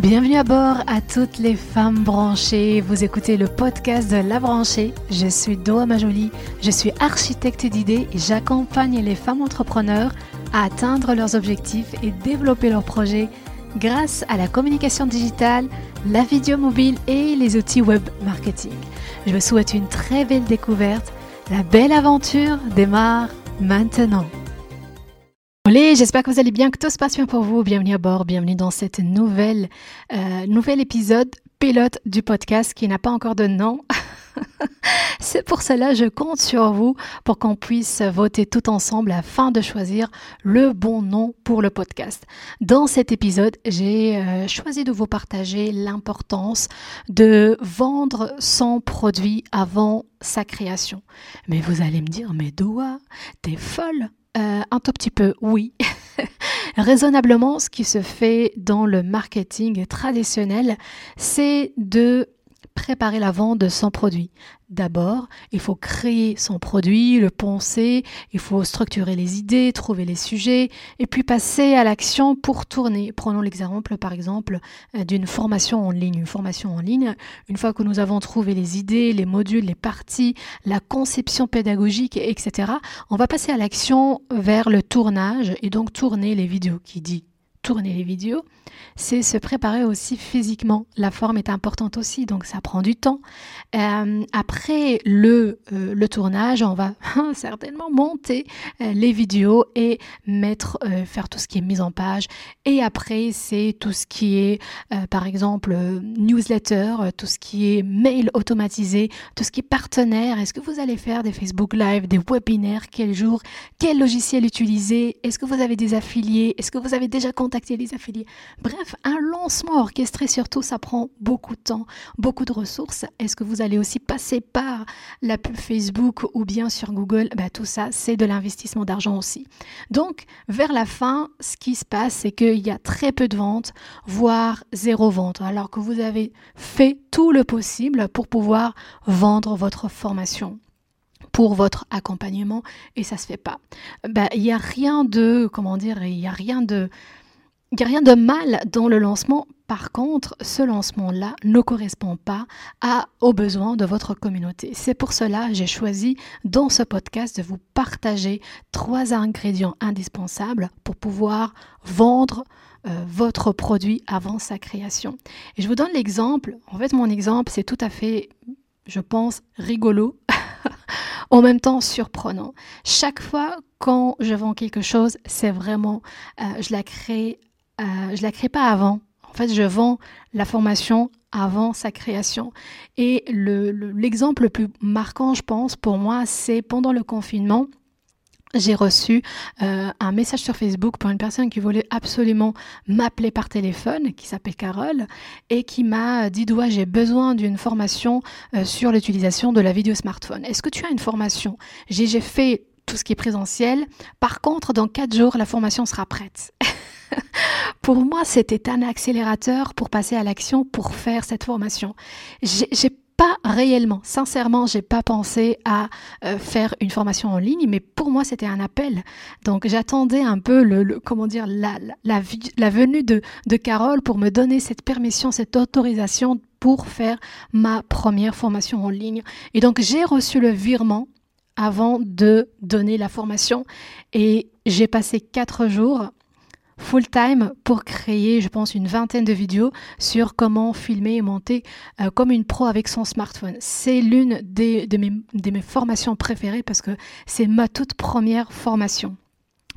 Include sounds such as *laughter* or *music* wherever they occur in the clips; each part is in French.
Bienvenue à bord à toutes les femmes branchées. Vous écoutez le podcast de La Branchée. Je suis Doa Majoli, je suis architecte d'idées et j'accompagne les femmes entrepreneurs à atteindre leurs objectifs et développer leurs projets grâce à la communication digitale, la vidéo mobile et les outils web marketing. Je vous souhaite une très belle découverte. La belle aventure démarre maintenant. Allez, j'espère que vous allez bien, que tout se passe bien pour vous. Bienvenue à bord, bienvenue dans cette nouvelle, euh, nouvel épisode pilote du podcast qui n'a pas encore de nom. *laughs* C'est pour cela je compte sur vous pour qu'on puisse voter tout ensemble afin de choisir le bon nom pour le podcast. Dans cet épisode, j'ai euh, choisi de vous partager l'importance de vendre son produit avant sa création. Mais vous allez me dire, mais Doua, t'es folle euh, un tout petit peu, oui. *laughs* Raisonnablement, ce qui se fait dans le marketing traditionnel, c'est de préparer la vente de son produit. D'abord, il faut créer son produit, le penser, il faut structurer les idées, trouver les sujets, et puis passer à l'action pour tourner. Prenons l'exemple, par exemple, euh, d'une formation en ligne. Une formation en ligne, une fois que nous avons trouvé les idées, les modules, les parties, la conception pédagogique, etc., on va passer à l'action vers le tournage, et donc tourner les vidéos. Qui dit tourner les vidéos, c'est se préparer aussi physiquement. La forme est importante aussi, donc ça prend du temps. Euh, après le, euh, le tournage, on va *laughs* certainement monter euh, les vidéos et mettre, faire tout ce qui est mise en page. Et après, c'est tout ce qui est, par exemple, newsletter, tout ce qui est mail automatisé, tout ce qui est partenaire. Est-ce que vous allez faire des Facebook Live, des webinaires? Quel jour? Quel logiciel utiliser? Est-ce que vous avez des affiliés? Est-ce que vous avez déjà contacté les affiliés Bref, un lancement orchestré surtout, ça prend beaucoup de temps, beaucoup de ressources. Est-ce que vous allez aussi passer par la pub Facebook ou bien sur Google? Bah, Tout ça, c'est de l'investissement d'argent aussi. Donc, vers la fin, ce qui se passe, c'est qu'il y a très peu de ventes, voire zéro vente, alors que vous avez fait tout le possible pour pouvoir vendre votre formation pour votre accompagnement et ça se fait pas. Bah, il n'y a rien de, comment dire, il n'y a rien de, il n'y a rien de mal dans le lancement. Par contre, ce lancement-là ne correspond pas aux besoins de votre communauté. C'est pour cela que j'ai choisi dans ce podcast de vous partager trois ingrédients indispensables pour pouvoir vendre euh, votre produit avant sa création. Et je vous donne l'exemple. En fait, mon exemple, c'est tout à fait, je pense, rigolo. *laughs* en même temps surprenant. Chaque fois quand je vends quelque chose, c'est vraiment, euh, je la crée euh, je la crée pas avant. En fait, je vends la formation avant sa création. Et l'exemple le, plus marquant, je pense, pour moi, c'est pendant le confinement. J'ai reçu euh, un message sur Facebook pour une personne qui voulait absolument m'appeler par téléphone, qui s'appelle Carole, et qui m'a dit Doua, j'ai besoin d'une formation euh, sur l'utilisation de la vidéo smartphone. Est-ce que tu as une formation? J'ai fait tout ce qui est présentiel. Par contre, dans quatre jours, la formation sera prête. *laughs* *laughs* pour moi, c'était un accélérateur pour passer à l'action, pour faire cette formation. J'ai pas réellement, sincèrement, j'ai pas pensé à euh, faire une formation en ligne, mais pour moi, c'était un appel. Donc, j'attendais un peu le, comment dire, la, venue de Carole pour me donner cette permission, cette autorisation pour faire ma première formation en ligne. Et donc, j'ai reçu le virement avant de donner la formation et j'ai passé quatre jours full time pour créer, je pense, une vingtaine de vidéos sur comment filmer et monter euh, comme une pro avec son smartphone. C'est l'une des, de, mes, de mes formations préférées parce que c'est ma toute première formation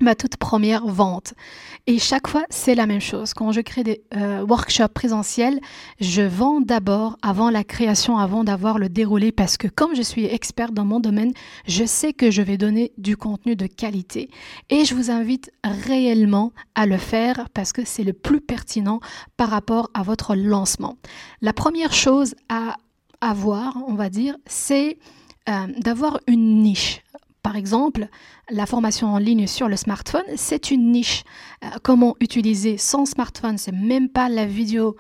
ma toute première vente. Et chaque fois, c'est la même chose. Quand je crée des euh, workshops présentiels, je vends d'abord avant la création, avant d'avoir le déroulé, parce que comme je suis experte dans mon domaine, je sais que je vais donner du contenu de qualité. Et je vous invite réellement à le faire parce que c'est le plus pertinent par rapport à votre lancement. La première chose à avoir, on va dire, c'est euh, d'avoir une niche. Par exemple, la formation en ligne sur le smartphone, c'est une niche. Euh, comment utiliser son smartphone, c'est même pas la vidéo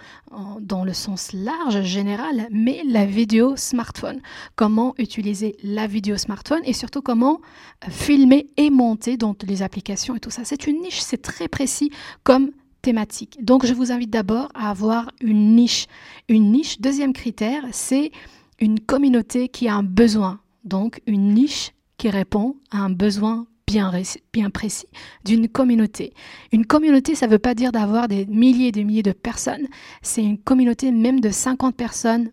dans le sens large général, mais la vidéo smartphone. Comment utiliser la vidéo smartphone et surtout comment euh, filmer et monter dans les applications et tout ça. C'est une niche, c'est très précis comme thématique. Donc je vous invite d'abord à avoir une niche. Une niche, deuxième critère, c'est une communauté qui a un besoin. Donc une niche répond à un besoin bien, bien précis d'une communauté. Une communauté, ça ne veut pas dire d'avoir des milliers et des milliers de personnes. C'est une communauté même de 50 personnes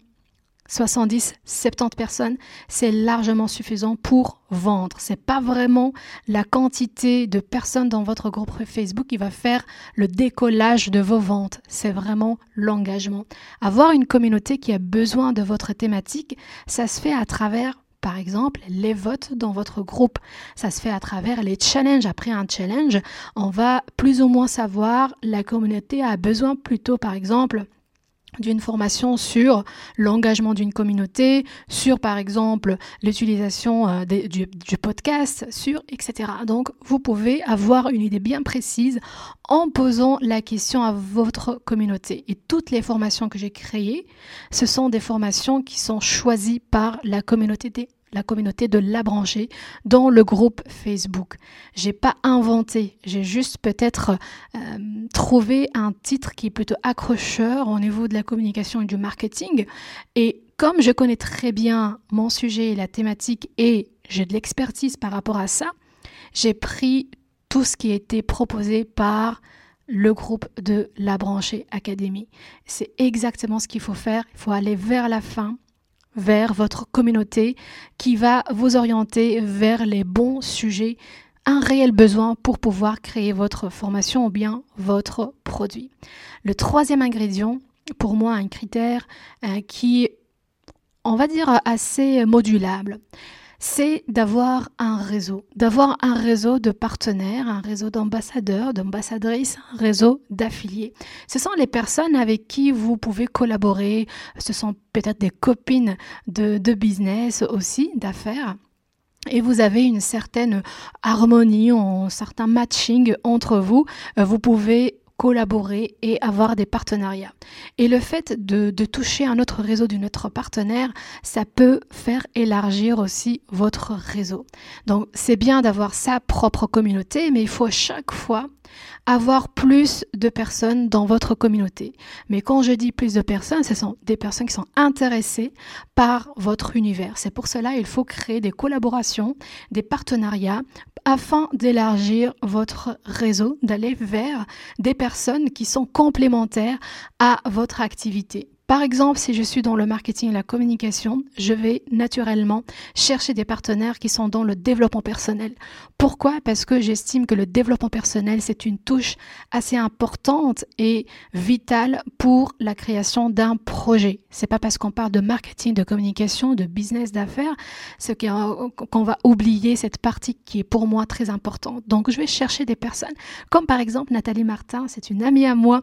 70, 70 personnes, c'est largement suffisant pour vendre. C'est pas vraiment la quantité de personnes dans votre groupe Facebook qui va faire le décollage de vos ventes. C'est vraiment l'engagement. Avoir une communauté qui a besoin de votre thématique, ça se fait à travers par exemple, les votes dans votre groupe. Ça se fait à travers les challenges. Après un challenge, on va plus ou moins savoir la communauté a besoin plutôt, par exemple, d'une formation sur l'engagement d'une communauté, sur par exemple l'utilisation euh, du, podcast, sur etc. Donc vous pouvez avoir une idée bien précise en posant la question à votre communauté. Et toutes les formations que j'ai créées, ce sont des formations qui sont choisies par la communauté la communauté de La Branchée dans le groupe Facebook. J'ai pas inventé, j'ai juste peut-être euh, trouvé un titre qui est plutôt accrocheur au niveau de la communication et du marketing. Et comme je connais très bien mon sujet et la thématique et j'ai de l'expertise par rapport à ça, j'ai pris tout ce qui été proposé par le groupe de La Branchée Académie. C'est exactement ce qu'il faut faire. Il faut aller vers la fin vers votre communauté qui va vous orienter vers les bons sujets, un réel besoin pour pouvoir créer votre formation ou bien votre produit. Le troisième ingrédient, pour moi un critère euh, qui, on va dire, assez modulable c'est d'avoir un réseau, d'avoir un réseau de partenaires, un réseau d'ambassadeurs, d'ambassadrices, un réseau d'affiliés. Ce sont les personnes avec qui vous pouvez collaborer, ce sont peut-être des copines de, business aussi, d'affaires. Et vous avez une certaine harmonie, un certain matching entre vous, vous pouvez collaborer et avoir des partenariats. Et le fait de, toucher un autre réseau d'un autre partenaire, ça peut faire élargir aussi votre réseau. Donc c'est bien d'avoir sa propre communauté, mais il faut chaque fois avoir plus de personnes dans votre communauté. Mais quand je dis plus de personnes, ce sont des personnes qui sont intéressées par votre univers. C'est pour cela qu'il faut créer des collaborations, des partenariats afin d'élargir votre réseau, d'aller vers des personnes qui sont complémentaires à votre activité. Par exemple, si je suis dans le marketing et la communication, je vais naturellement chercher des partenaires qui sont dans le développement personnel. Pourquoi? Parce que j'estime que le développement personnel, c'est une touche assez importante et vitale pour la création d'un projet. C'est pas parce qu'on parle de marketing, de communication, de business d'affaires, ce qu'on va oublier cette partie qui est pour moi très importante. Donc, je vais chercher des personnes comme par exemple Nathalie Martin, c'est une amie à moi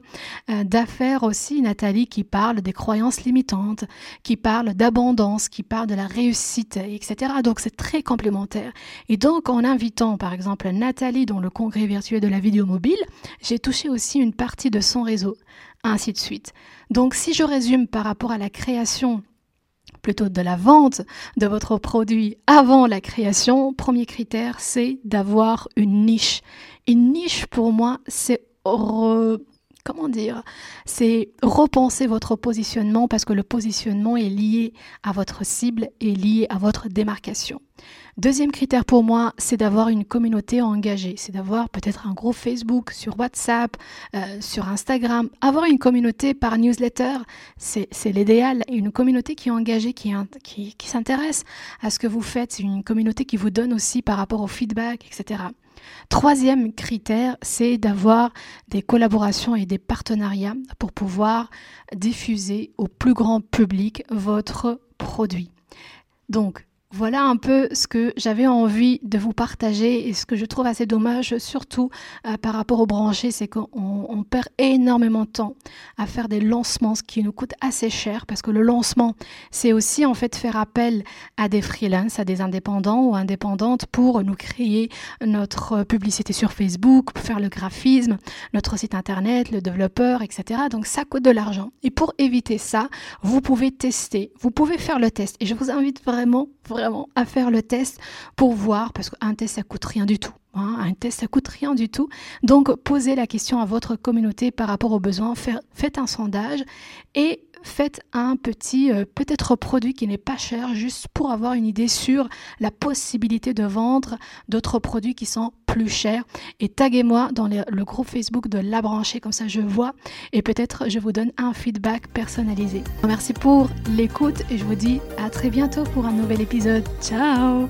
euh, d'affaires aussi, Nathalie qui parle des croyances limitantes, qui parlent d'abondance, qui parlent de la réussite, etc. Donc c'est très complémentaire. Et donc en invitant par exemple Nathalie dans le congrès virtuel de la vidéo mobile, j'ai touché aussi une partie de son réseau, ainsi de suite. Donc si je résume par rapport à la création plutôt de la vente de votre produit avant la création, premier critère, c'est d'avoir une niche. Une niche, pour moi, c'est comment dire, c'est repenser votre positionnement parce que le positionnement est lié à votre cible et lié à votre démarcation. Deuxième critère pour moi, c'est d'avoir une communauté engagée. C'est d'avoir peut-être un groupe Facebook, sur WhatsApp, euh, sur Instagram. Avoir une communauté par newsletter, c'est l'idéal. Une communauté qui est engagée, qui, qui, qui s'intéresse à ce que vous faites. C'est une communauté qui vous donne aussi par rapport au feedback, etc. Troisième critère, c'est d'avoir des collaborations et des partenariats pour pouvoir diffuser au plus grand public votre produit. Donc, voilà un peu ce que j'avais envie de vous partager et ce que je trouve assez dommage, surtout euh, par rapport aux branchés, c'est qu'on perd énormément de temps à faire des lancements, ce qui nous coûte assez cher parce que le lancement, c'est aussi en fait faire appel à des freelances, à des indépendants ou indépendantes pour nous créer notre publicité sur Facebook, faire le graphisme, notre site internet, le développeur, etc. Donc ça coûte de l'argent. Et pour éviter ça, vous pouvez tester, vous pouvez faire le test. Et je vous invite vraiment à faire le test pour voir, parce qu'un test, ça coûte rien du tout. Hein. Un test, ça coûte rien du tout. Donc, posez la question à votre communauté par rapport aux besoins. Faites un sondage et faites un petit euh, peut-être produit qui n'est pas cher juste pour avoir une idée sur la possibilité de vendre d'autres produits qui sont plus chers et taguez-moi dans le groupe Facebook de La Branchée comme ça je vois et peut-être je vous donne un feedback personnalisé. Merci pour l'écoute et je vous dis à très bientôt pour un nouvel épisode. Ciao